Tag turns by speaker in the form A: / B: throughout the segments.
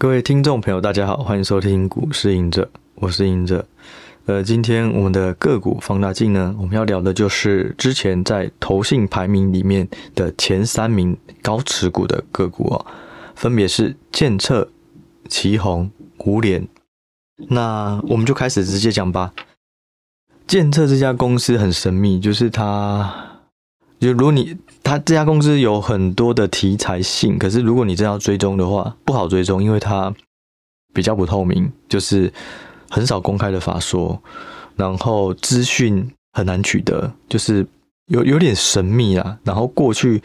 A: 各位听众朋友，大家好，欢迎收听股市赢者，我是赢者。呃，今天我们的个股放大镜呢，我们要聊的就是之前在投信排名里面的前三名高持股的个股哦，分别是建策、奇宏、五联。那我们就开始直接讲吧。建策这家公司很神秘，就是它。就如果你他这家公司有很多的题材性，可是如果你真要追踪的话，不好追踪，因为它比较不透明，就是很少公开的法说，然后资讯很难取得，就是有有点神秘啊。然后过去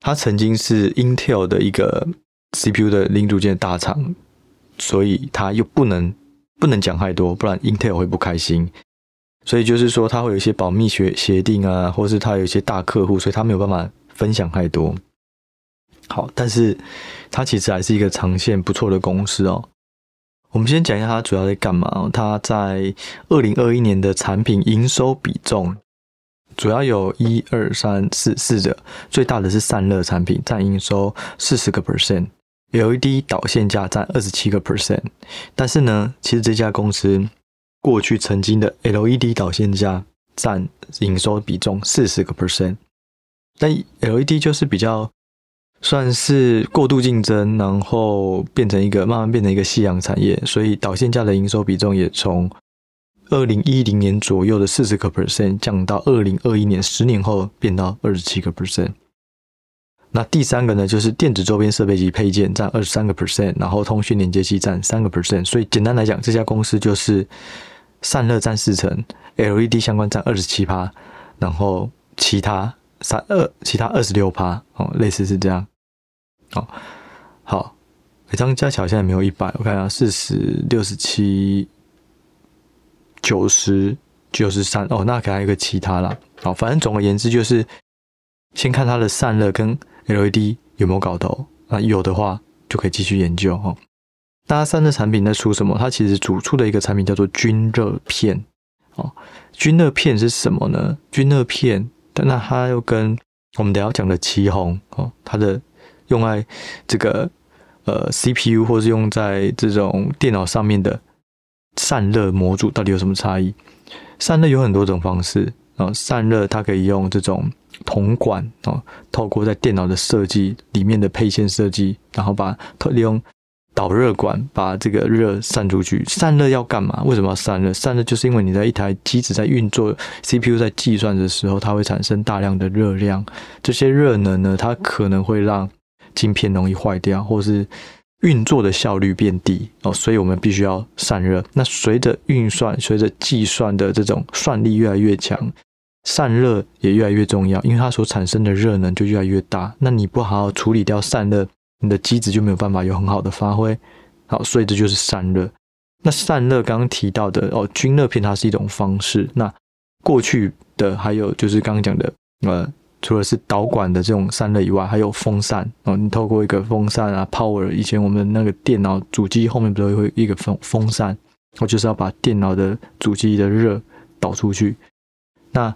A: 它曾经是 Intel 的一个 CPU 的零组件大厂，所以它又不能不能讲太多，不然 Intel 会不开心。所以就是说，他会有一些保密协协定啊，或是他有一些大客户，所以他没有办法分享太多。好，但是它其实还是一个长线不错的公司哦。我们先讲一下它主要在干嘛。它在二零二一年的产品营收比重主要有一二三四四者，最大的是散热产品，占营收四十个 percent，LED 导线架占二十七个 percent。但是呢，其实这家公司。过去曾经的 LED 导线架占营收比重四十个 percent，但 LED 就是比较算是过度竞争，然后变成一个慢慢变成一个夕阳产业，所以导线架的营收比重也从二零一零年左右的四十个 percent 降到二零二一年十年后变到二十七个 percent。那第三个呢，就是电子周边设备及配件占二十三个 percent，然后通讯连接器占三个 percent。所以简单来讲，这家公司就是。散热占四成，LED 相关占二十七趴，然后其他三二其他二十六趴哦，类似是这样。哦，好，每张加起来现在没有一百，我看一下四十六十七九十九十三哦，那给他一个其他啦。好，反正总而言之就是先看它的散热跟 LED 有没有搞头，那有的话就可以继续研究哦。大家散热产品在出什么？它其实主出的一个产品叫做均热片哦。均热片是什么呢？均热片，那它又跟我们等下讲的奇红哦，它的用在这个呃 CPU 或是用在这种电脑上面的散热模组到底有什么差异？散热有很多种方式哦，散热它可以用这种铜管哦，透过在电脑的设计里面的配线设计，然后把利用。导热管把这个热散出去，散热要干嘛？为什么要散热？散热就是因为你在一台机子在运作，CPU 在计算的时候，它会产生大量的热量，这些热能呢，它可能会让晶片容易坏掉，或是运作的效率变低哦，所以我们必须要散热。那随着运算、随着计算的这种算力越来越强，散热也越来越重要，因为它所产生的热能就越来越大。那你不好好处理掉散热。你的机子就没有办法有很好的发挥，好，所以这就是散热。那散热刚刚提到的哦，均热片它是一种方式。那过去的还有就是刚刚讲的，呃，除了是导管的这种散热以外，还有风扇哦，你透过一个风扇啊，power，以前我们那个电脑主机后面不是会一个风风扇，我就是要把电脑的主机的热导出去。那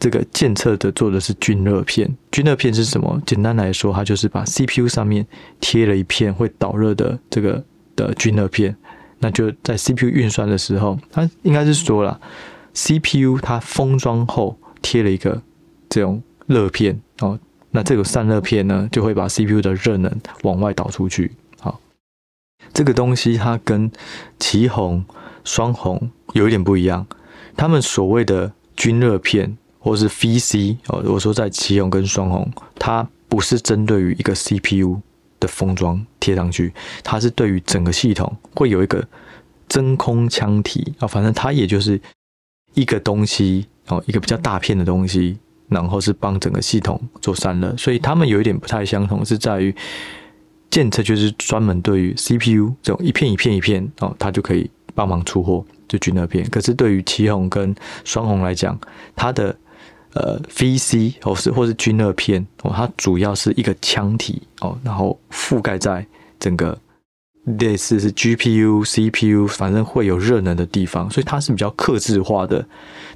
A: 这个健策的做的是均热片，均热片是什么？简单来说，它就是把 CPU 上面贴了一片会导热的这个的均热片，那就在 CPU 运算的时候，它应该是说了，CPU 它封装后贴了一个这种热片哦，那这个散热片呢，就会把 CPU 的热能往外导出去。好，这个东西它跟奇红、双红有一点不一样，他们所谓的均热片。或是 VC 哦，我说在奇鋐跟双鸿，它不是针对于一个 CPU 的封装贴上去，它是对于整个系统会有一个真空腔体啊，反正它也就是一个东西哦，一个比较大片的东西，然后是帮整个系统做散热，所以他们有一点不太相同，是在于健策就是专门对于 CPU 这种一片一片一片哦，它就可以帮忙出货就均热片，可是对于奇鋐跟双鸿来讲，它的呃，VC 或是或是均热片哦，它主要是一个腔体哦，然后覆盖在整个类似是 GPU、CPU，反正会有热能的地方，所以它是比较克制化的，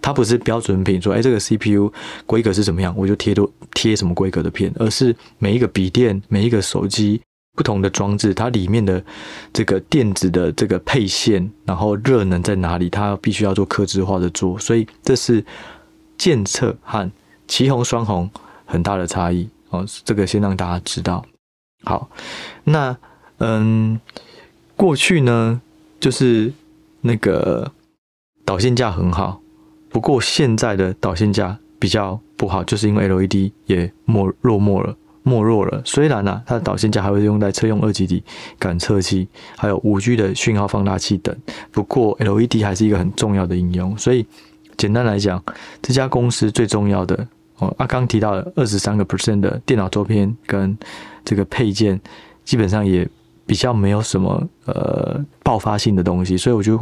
A: 它不是标准品，说哎这个 CPU 规格是怎么样，我就贴多贴什么规格的片，而是每一个笔电、每一个手机不同的装置，它里面的这个电子的这个配线，然后热能在哪里，它必须要做克制化的做，所以这是健策和奇鋐双红很大的差异哦。这个先让大家知道。好，那嗯，过去呢，就是那个导线架很好，不过现在的导线架比较不好，就是因为 LED 也没落没了。没落了。虽然呢、啊，它的导线架还会用在车用二极体感测器，还有五 G 的讯号放大器等。不过 LED 还是一个很重要的应用。所以简单来讲，这家公司最重要的哦，啊，刚提到的二十三个 percent 的电脑周边跟这个配件，基本上也比较没有什么呃爆发性的东西。所以我就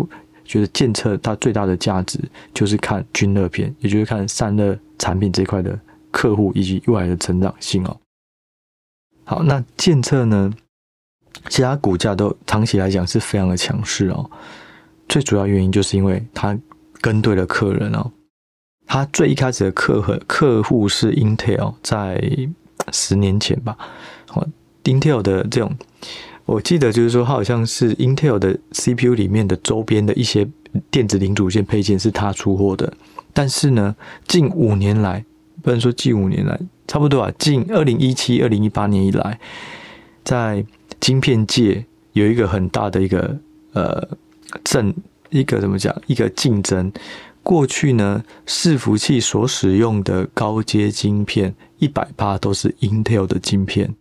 A: 觉得健策它最大的价值就是看均热片，也就是看散热产品这块的客户以及未来的成长性哦。好，那健策呢？其他股价都长期来讲是非常的强势哦。最主要原因就是因为它跟对了客人哦。他最一开始的客和客户是 Intel，在十年前吧。哦，Intel 的这种，我记得就是说，他好像是 Intel 的 CPU 里面的周边的一些电子零组件配件是他出货的。但是呢，近五年来，不能说近五年来。差不多啊，近二零一七、二零一八年以来，在晶片界有一个很大的一个呃正一个怎么讲一个竞争。过去呢，伺服器所使用的高阶晶片一百趴都是 Intel 的晶片。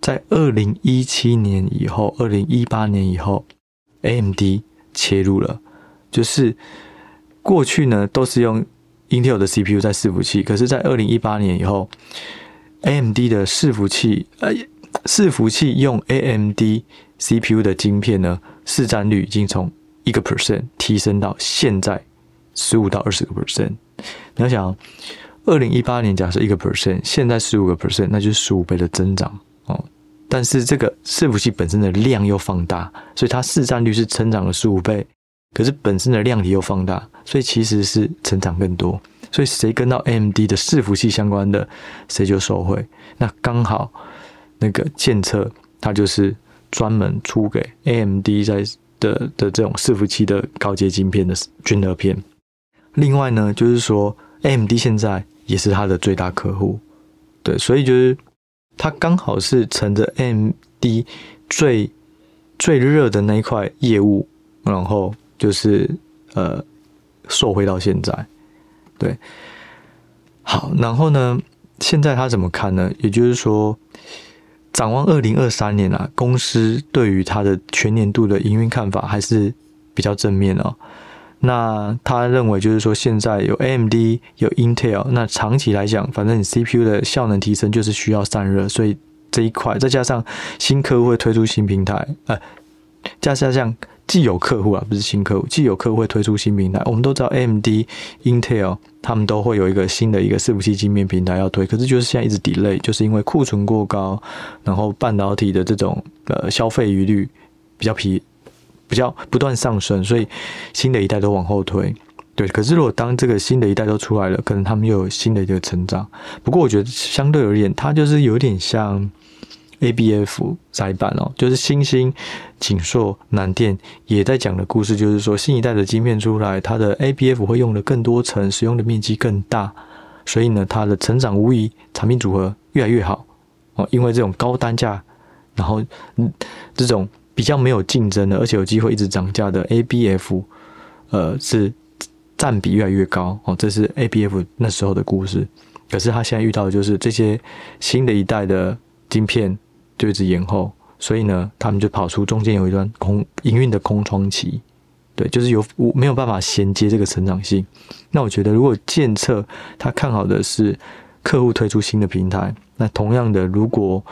A: 在二零一七年以后，二零一八年以后，AMD 切入了，就是过去呢都是用。Intel 的 CPU 在伺服器，可是，在二零一八年以后，AMD 的伺服器，呃，伺服器用 AMD CPU 的晶片呢，市占率已经从一个 percent 提升到现在十五到二十个 percent。你要想，二零一八年假设一个 percent，现在十五个 percent，那就是十五倍的增长哦。但是这个伺服器本身的量又放大，所以它市占率是成长了十五倍。可是本身的量体又放大，所以其实是成长更多。所以谁跟到 AMD 的伺服器相关的，谁就受惠。那刚好那个建策，它就是专门出给 AMD 在的的这种伺服器的高阶晶片的均热片。另外呢，就是说 AMD 现在也是它的最大客户，对，所以就是它刚好是乘着 AMD 最最热的那一块业务，然后。就是呃，受惠到现在，对，好，然后呢，现在他怎么看呢？也就是说，展望二零二三年啊，公司对于它的全年度的营运看法还是比较正面哦。那他认为就是说，现在有 AMD 有 Intel，那长期来讲，反正你 CPU 的效能提升就是需要散热，所以这一块再加上新客户会推出新平台，呃，加上像。既有客户啊，不是新客户，既有客户会推出新平台。我们都知道，AMD、Intel 他们都会有一个新的一个伺服器晶片平台要推，可是就是现在一直 delay，就是因为库存过高，然后半导体的这种呃消费余率比较疲，比较不断上升，所以新的一代都往后推。对，可是如果当这个新的一代都出来了，可能他们又有新的一个成长。不过我觉得相对而言，它就是有点像。A B F 载板哦，就是欣兴、景硕、南电也在讲的故事，就是说新一代的晶片出来，它的 A B F 会用的更多层，使用的面积更大，所以呢，它的成长无疑，产品组合越来越好哦。因为这种高单价，然后嗯，这种比较没有竞争的，而且有机会一直涨价的 A B F，呃，是占比越来越高哦。这是 A B F 那时候的故事，可是他现在遇到的就是这些新的一代的晶片。就一直延后，所以呢，他们就跑出中间有一段空营运的空窗期，对，就是有我没有办法衔接这个成长性。那我觉得，如果建策他看好的是客户推出新的平台，那同样的，如果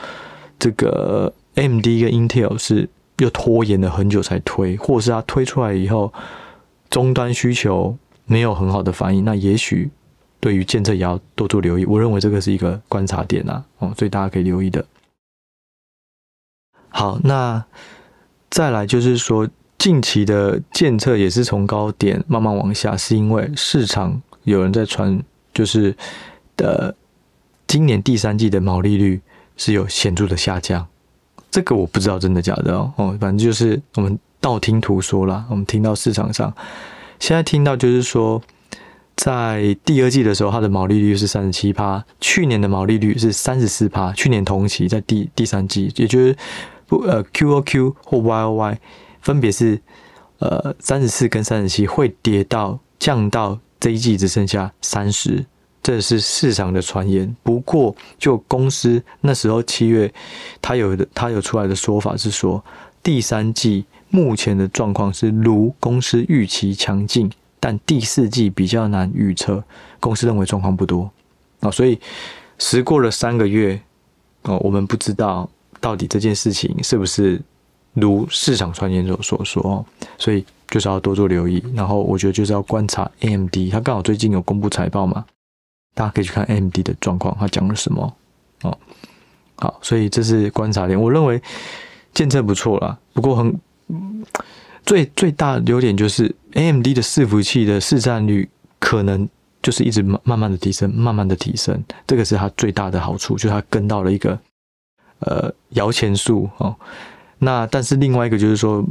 A: 这个 M D 跟 Intel 是又拖延了很久才推，或者是他推出来以后终端需求没有很好的反应，那也许对于健策也要多做留意。我认为这个是一个观察点啊，哦，所以大家可以留意的。好，那再来就是说，近期的健策也是从高点慢慢往下，是因为市场有人在传，就是的今年第三季的毛利率是有显著的下降，这个我不知道真的假的哦，哦，反正就是我们道听途说啦，我们听到市场上。现在听到就是说，在第二季的时候，它的毛利率是三十七趴，去年的毛利率是三十四趴，去年同期在第第三季，也就是不呃 Q O Q 或 Y O Y 分别是呃三十四跟三十七，会跌到降到这一季只剩下三十。这是市场的传言，不过就公司那时候七月，他有的他有出来的说法是说，第三季目前的状况是如公司预期强劲，但第四季比较难预测。公司认为状况不多啊，所以时过了三个月哦，我们不知道到底这件事情是不是如市场传言所所说，所以就是要多做留意。然后我觉得就是要观察 AMD，它刚好最近有公布财报嘛。大家可以去看 AMD 的状况，它讲了什么？哦，好，所以这是观察点。我认为建测不错啦，不过很最最大的优点就是 AMD 的伺服器的市占率可能就是一直慢慢慢的提升，慢慢的提升，这个是它最大的好处，就是它跟到了一个呃摇钱树哦。那但是另外一个就是说，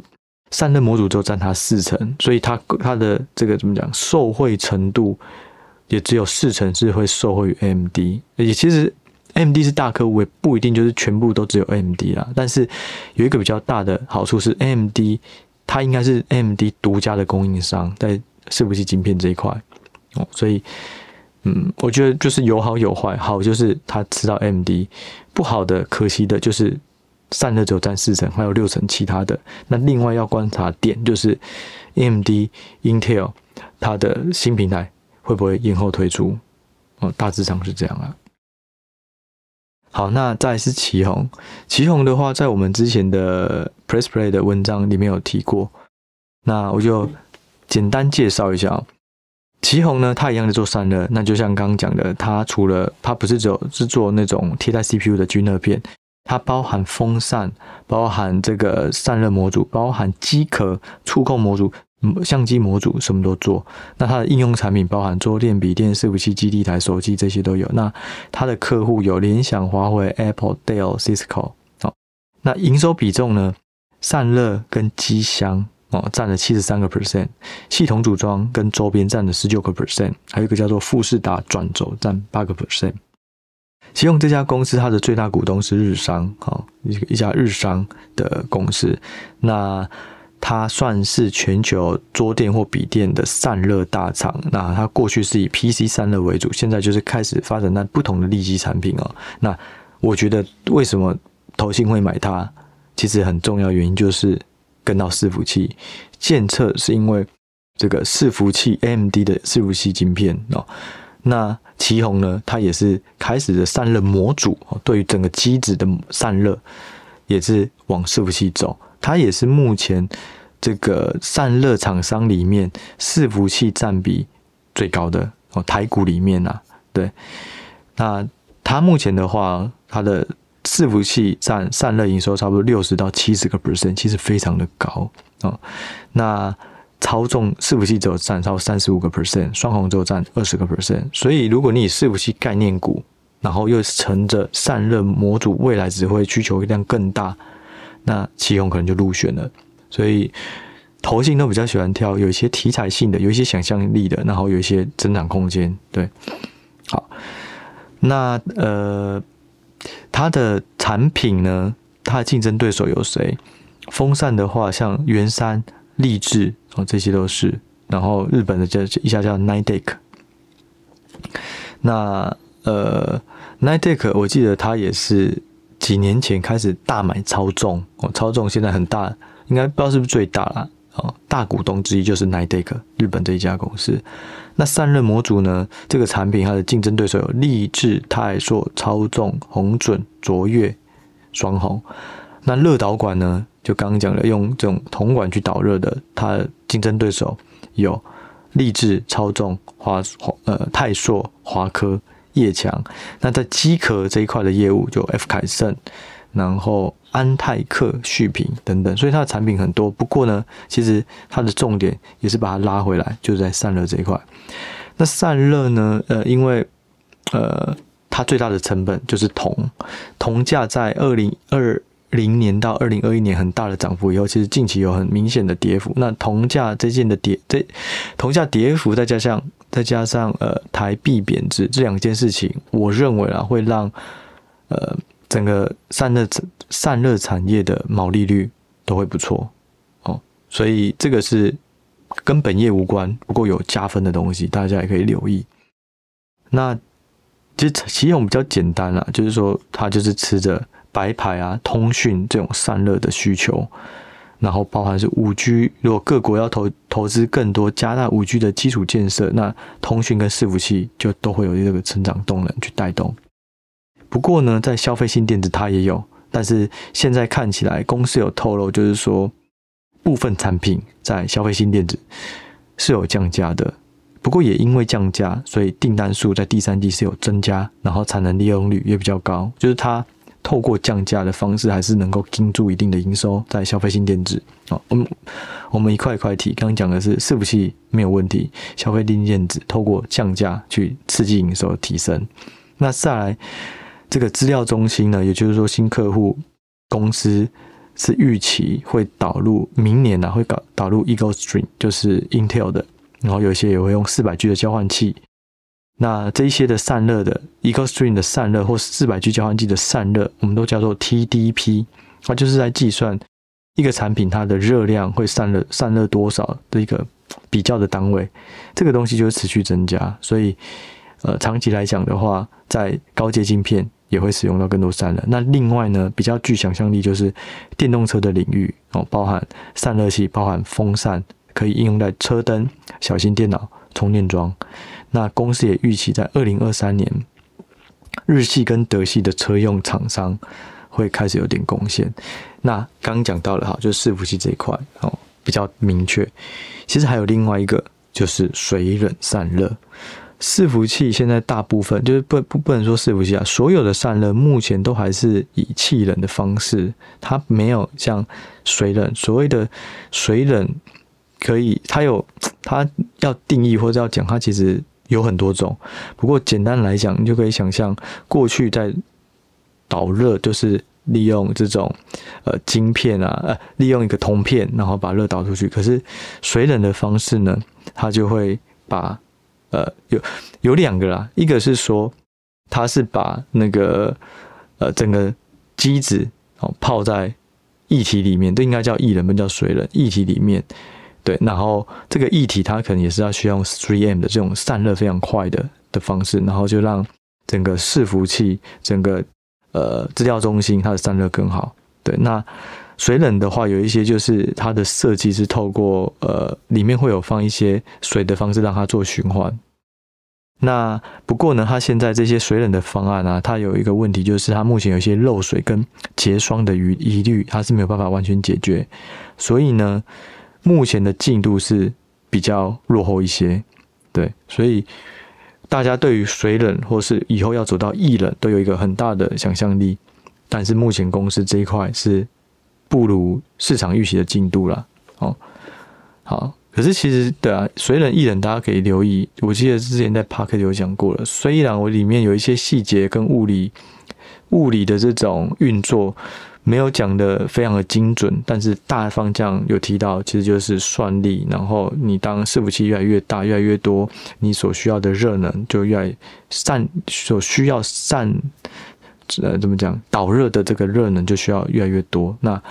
A: 散热模组只有占它四成，所以它它的这个怎么讲，受惠程度。也只有四成是会受惠于 AMD，而且其实 AMD 是大客户，也不一定就是全部都只有 AMD 啦。但是有一个比较大的好处是，AMD 它应该是 AMD 独家的供应商在伺服器晶片这一块哦，所以嗯，我觉得就是有好有坏，好就是它吃到 MD，不好的可惜的就是散热只有占四成，还有六成其他的。那另外要观察点就是 MD Intel 它的新平台。会不会延后推出？哦，大致上是这样啊。好，那再是奇鋐。奇鋐的话，在我们之前的 Press Play 的文章里面有提过。那我就简单介绍一下。奇鋐呢，它一样的做散热。那就像刚刚讲的，它除了它不是只有是做那种贴在 CPU 的均热片，它包含风扇，包含这个散热模组，包含机壳触控模组。相机模组什么都做，那它的应用产品包含桌垫、笔电、伺服器、基地台、手机这些都有。那它的客户有联想、华为、Apple、Dell、Cisco。好，那营收比重呢？散热跟机箱哦占了七十三个 percent，系统组装跟周边占了十九个 percent，还有一个叫做富士达转轴占八个 percent。奇鋐这家公司，它的最大股东是日商，好一一家日商的公司。那它算是全球桌垫或笔电的散热大厂。那它过去是以 PC 散热为主，现在就是开始发展那不同的利基产品哦。那我觉得为什么投信会买它？其实很重要原因就是跟到伺服器。建测是因为这个伺服器 AMD 的伺服器晶片哦。那奇宏呢，它也是开始的散热模组哦，对于整个机子的散热也是往伺服器走。它也是目前这个散热厂商里面伺服器占比最高的哦，台股里面啊，对，那它目前的话，它的伺服器占散热营收差不多六十到七十个 percent，其实非常的高哦。那操纵伺服器只有占超三十五个 percent，双鸿只有占二十个 percent，所以如果你以伺服器概念股，然后又乘着散热模组，未来只会需求量更大。那奇鋐可能就入选了，所以投信都比较喜欢挑有一些题材性的，有一些想象力的，然后有一些增长空间。对，好，那呃，它的产品呢，它的竞争对手有谁？风扇的话，像圆山、力智哦，这些都是。然后日本的叫一家叫 Nidec。那呃，Nidec 我记得它也是。几年前开始大买超重哦，超重现在很大，应该不知道是不是最大啦。哦。大股东之一就是 Nidec 日本这一家公司。那散热模组呢？这个产品它的竞争对手有力智、泰硕、超重、宏准、卓越、双鸿。那热导管呢？就刚刚讲的用这种铜管去导热的，它的竞争对手有力智、超重、华华呃泰硕、华科。叶强，那在机壳这一块的业务就 F 凯盛，然后安泰克、旭品等等，所以它的产品很多。不过呢，其实它的重点也是把它拉回来，就是在散热这一块。那散热呢，呃，因为呃，它最大的成本就是铜，铜价在二零二零年到二零二一年很大的涨幅以后，其实近期有很明显的跌幅。那铜价这件的跌，这铜价跌幅再加上再加上呃台币贬值这两件事情，我认为啊会让呃整个散热散热产业的毛利率都会不错哦。所以这个是跟本业无关，不过有加分的东西，大家也可以留意。那其实其实我们比较简单啦，就是说它就是吃着白牌啊、通讯这种散热的需求，然后包含是五 G，如果各国要投投资更多加大五 G 的基础建设，那通讯跟伺服器就都会有这个成长动能去带动。不过呢，在消费性电子它也有，但是现在看起来公司有透露，就是说部分产品在消费性电子是有降价的。不过也因为降价，所以订单数在第三季是有增加，然后产能利用率也比较高。就是它透过降价的方式，还是能够盯住一定的营收在消费性电子。好，我们我们一块一块提，刚刚讲的是伺服器没有问题，消费性电子透过降价去刺激营收的提升。那再来这个资料中心呢，也就是说新客户公司是预期会导入明年呢、会导导入 Eagle Stream，就是 Intel 的。然后有些也会用四百 G 的交换器，那这一些的散热的 Eagle Stream 的散热或四百 G 交换器的散热，我们都叫做 TDP，它就是在计算一个产品它的热量会散热散热多少的一个比较的单位，这个东西就会持续增加，所以呃长期来讲的话，在高阶晶片也会使用到更多散热。那另外呢，比较具想象力就是电动车的领域哦，包含散热器，包含风扇。可以应用在车灯、小型电脑、充电桩。那公司也预期在二零二三年，日系跟德系的车用厂商会开始有点贡献。那刚讲到了哈，就是伺服器这一块哦，比较明确。其实还有另外一个，就是水冷散热。伺服器现在大部分就是不不不能说伺服器啊，所有的散热目前都还是以气冷的方式，它没有像水冷。所谓的水冷。可以，它有它要定义或者要讲，它其实有很多种。不过简单来讲，你就可以想象，过去在导热就是利用这种呃晶片啊，呃利用一个铜片，然后把热导出去。可是水冷的方式呢，它就会把呃有有两个啦，一个是说它是把那个呃整个机子哦泡在液体里面，这应该叫液冷，不叫水冷，液体里面。对，然后这个液体它可能也是要需要用 3M 的这种散热非常快的的方式，然后就让整个伺服器、整个呃资料中心它的散热更好。对，那水冷的话，有一些就是它的设计是透过呃里面会有放一些水的方式让它做循环。那不过呢，它现在这些水冷的方案啊，它有一个问题，就是它目前有一些漏水跟结霜的疑疑虑，它是没有办法完全解决，所以呢。目前的进度是比较落后一些，对，所以大家对于水冷或是以后要走到液冷都有一个很大的想象力，但是目前公司这一块是不如市场预期的进度了。哦，好，可是其实对啊，水冷、液冷大家可以留意，我记得之前在 Podcast 有讲过了，虽然我里面有一些细节跟物理物理的这种运作。没有讲的非常的精准，但是大方向有提到，其实就是算力。然后你当伺服器越来越大、越来越多，你所需要的热能就越来散，所需要散，呃，怎么讲导热的这个热能就需要越来越多。那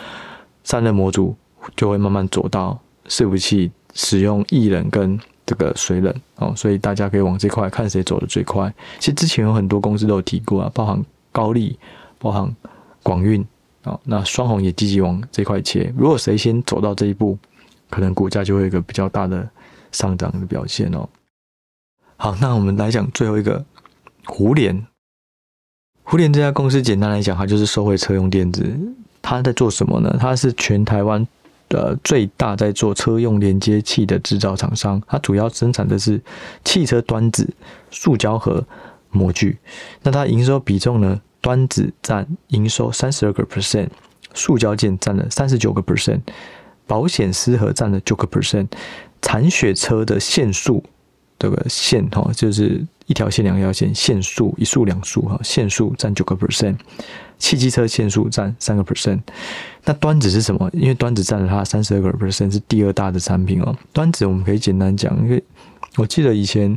A: 散热模组就会慢慢走到伺服器使用液冷跟这个水冷哦，所以大家可以往这块看谁走的最快。其实之前有很多公司都有提过啊，包含高力，包含广运。哦，那双红也积极往这块切。如果谁先走到这一步，可能股价就会有一个比较大的上涨的表现哦。好，那我们来讲最后一个胡连。胡联这家公司，简单来讲，它就是收回车用电子。它在做什么呢？它是全台湾的最大在做车用连接器的制造厂商。它主要生产的是汽车端子、塑胶盒、模具。那它营收比重呢？端子占营收三十二个 percent，塑胶件占了三十九个 percent，保险丝盒占了九个 percent，铲雪车的线束这个线哈，就是一条线两条线，线数一数两数哈，线数占九个 percent，汽机车线数占三个 percent。那端子是什么？因为端子占了它三十二个 percent，是第二大的产品哦。端子我们可以简单讲，因为我记得以前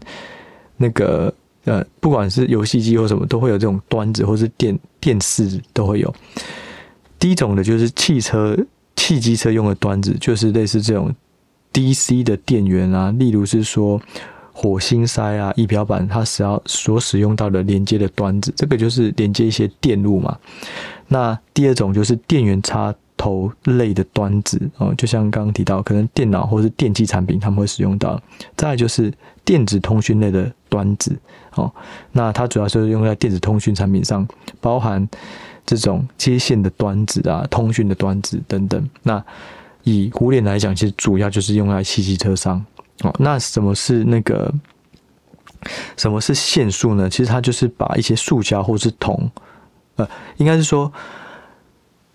A: 那个呃，不管是游戏机或什么，都会有这种端子，或是电电视都会有。第一种的就是汽车、汽机车用的端子，就是类似这种 DC 的电源啊，例如是说火星塞啊、仪表板，它使要所使用到的连接的端子，这个就是连接一些电路嘛。那第二种就是电源插头类的端子哦，就像刚刚提到，可能电脑或是电器产品他们会使用到。再来就是电子通讯类的端子哦，那它主要就是用在电子通讯产品上，包含。这种接线的端子啊，通讯的端子等等。那以古典来讲，其实主要就是用在汽机车上。哦，那什么是那个？什么是线束呢？其实它就是把一些塑胶或是铜，呃，应该是说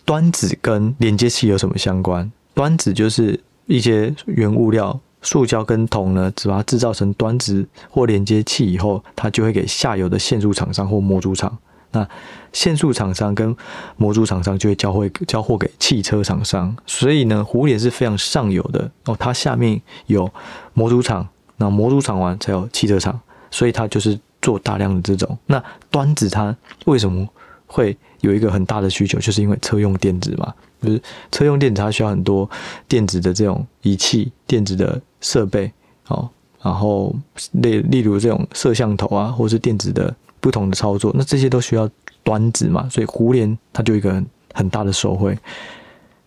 A: 端子跟连接器有什么相关？端子就是一些原物料，塑胶跟铜呢，只把它制造成端子或连接器以后，它就会给下游的线束厂商或模组厂。那线束厂商跟模组厂商就会交会交货给汽车厂商，所以呢，蝴蝶是非常上游的哦。它下面有模组厂，那模组厂完才有汽车厂，所以它就是做大量的这种。那端子它为什么会有一个很大的需求？就是因为车用电子嘛，就是车用电子它需要很多电子的这种仪器、电子的设备哦，然后例例如这种摄像头啊，或是电子的。不同的操作，那这些都需要端子嘛，所以壶帘它就一个很大的受惠。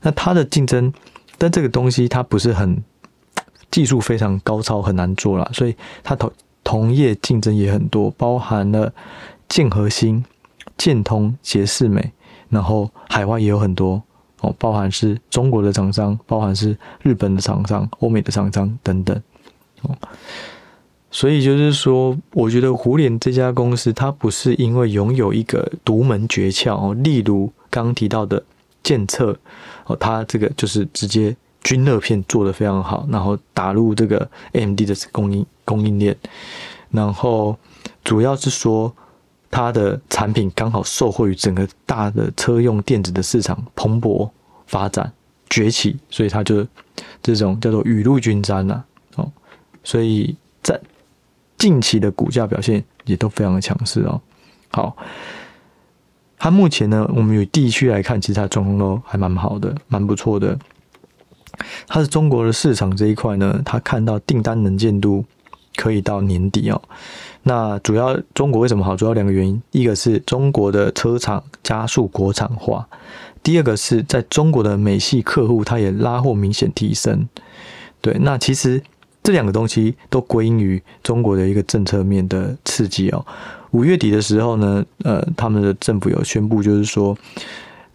A: 那它的竞争，但这个东西它不是很技术非常高超，很难做啦，所以它同同业竞争也很多，包含了建和兴、建通、杰士美，然后海外也有很多哦，包含是中国的厂商，包含是日本的厂商、欧美的厂商等等哦。所以就是说，我觉得壶帘这家公司，它不是因为拥有一个独门诀窍，例如刚提到的鉴测哦，它这个就是直接均热片做得非常好，然后打入这个 AMD 的供应供应链，然后主要是说它的产品刚好受惠于整个大的车用电子的市场蓬勃发展崛起，所以它就这种叫做雨露均沾呐哦，所以在。近期的股价表现也都非常的强势哦。好，它目前呢，我们与地区来看，其实它状况都还蛮好的，蛮不错的。它是中国的市场这一块呢，它看到订单能见度可以到年底哦。那主要中国为什么好？主要两个原因，一个是中国的车厂加速国产化，第二个是在中国的美系客户，它也拉货明显提升。对，那其实。这两个东西都归因于中国的一个政策面的刺激哦。五月底的时候呢，呃，他们的政府有宣布，就是说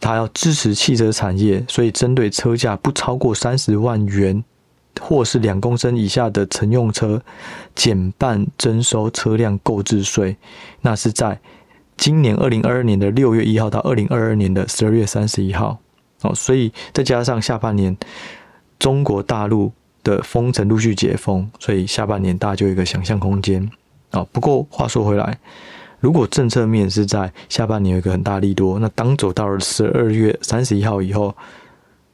A: 他要支持汽车产业，所以针对车价不超过三十万元或是两公升以下的乘用车，减半征收车辆购置税。那是在今年二零二二年的六月一号到二零二二年的十二月三十一号哦。所以再加上下半年中国大陆。的封城陆续解封，所以下半年大家就有一个想象空间啊。不过话说回来，如果政策面是在下半年有一个很大利多，那当走到了十二月三十一号以后，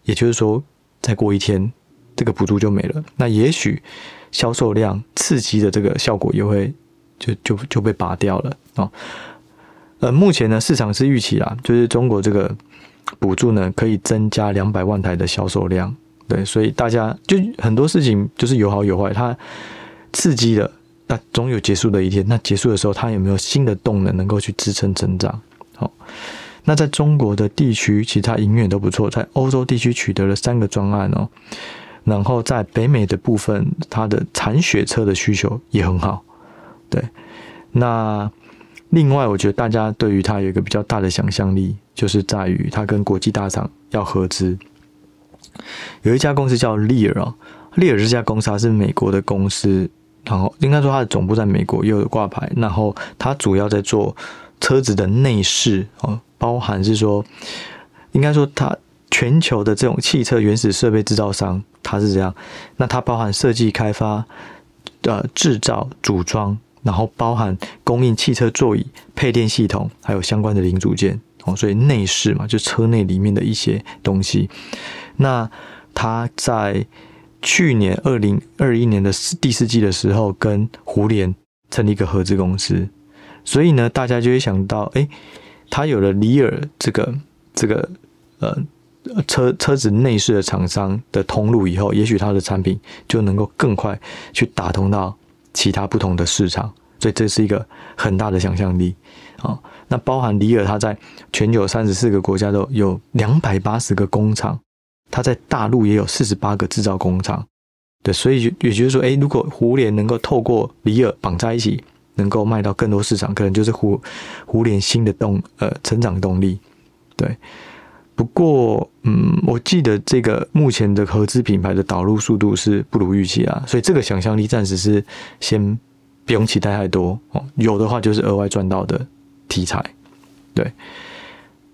A: 也就是说再过一天，这个补助就没了，那也许销售量刺激的这个效果也会就就就被拔掉了啊。呃，目前呢，市场是预期啦，就是中国这个补助呢，可以增加两百万台的销售量。对，所以大家就很多事情就是有好有坏，它刺激了，那总有结束的一天。那结束的时候，它有没有新的动能能够去支撑成长？好，那在中国的地区，其他营运都不错，在欧洲地区取得了三个专案哦。然后在北美的部分，它的铲雪车的需求也很好。对，那另外我觉得大家对于它有一个比较大的想象力，就是在于它跟国际大厂要合资。有一家公司叫 Lear 哦，Lear 这家公司它是美国的公司，然后应该说它的总部在美国，又有挂牌，然后它主要在做车子的内饰哦，包含是说，应该说它全球的这种汽车原始设备制造商，它是这样，那它包含设计开发呃制造、组装，然后包含供应汽车座椅、配电系统，还有相关的零组件。哦，所以内饰嘛，就车内里面的一些东西。那他在去年二零二一年的第四季的时候，跟胡联成立一个合资公司，所以呢，大家就会想到，哎，他有了里尔这个这个呃。车车子内饰的厂商的通路以后，也许他的产品就能够更快去打通到其他不同的市场，所以这是一个很大的想象力啊。那包含里尔，它在全球三十四个国家都有两百八十个工厂，它在大陆也有四十八个制造工厂。对，所以也就是说，诶，如果胡联能够透过里尔绑在一起，能够卖到更多市场，可能就是胡胡联新的动呃成长动力，对。不过，嗯，我记得这个目前的合资品牌的导入速度是不如预期啊，所以这个想象力暂时是先不用期待太多哦。有的话就是额外赚到的题材，对，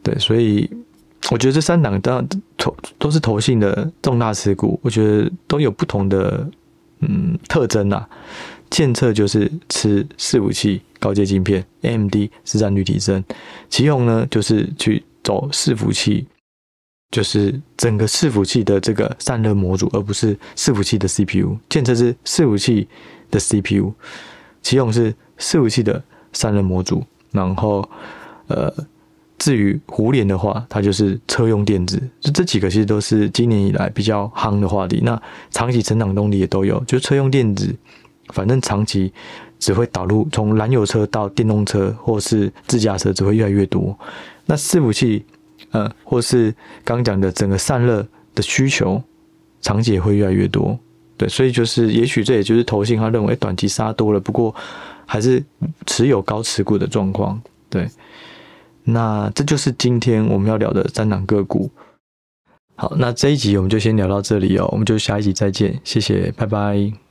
A: 对，所以我觉得这三档当然投都是投信的重大持股，我觉得都有不同的嗯特征啊。建策就是吃伺服器高阶晶片，AMD 市占率提升，奇鋐呢就是去。走伺服器，就是整个伺服器的这个散热模组，而不是伺服器的 CPU。建测是伺服器的 CPU，奇鋐是伺服器的散热模组。然后，呃，至于胡联的话，它就是车用电子。就这几个其实都是今年以来比较夯的话题。那长期成长动力也都有，就车用电子，反正长期只会导入从燃油车到电动车或是自驾车，只会越来越多。那伺服器，呃，或是刚讲的整个散热的需求，长期也会越来越多，对，所以就是，也许这也就是投信他认为短期杀多了，不过还是持有高持股的状况，对。那这就是今天我们要聊的三档个股。好，那这一集我们就先聊到这里哦，我们就下一集再见，谢谢，拜拜。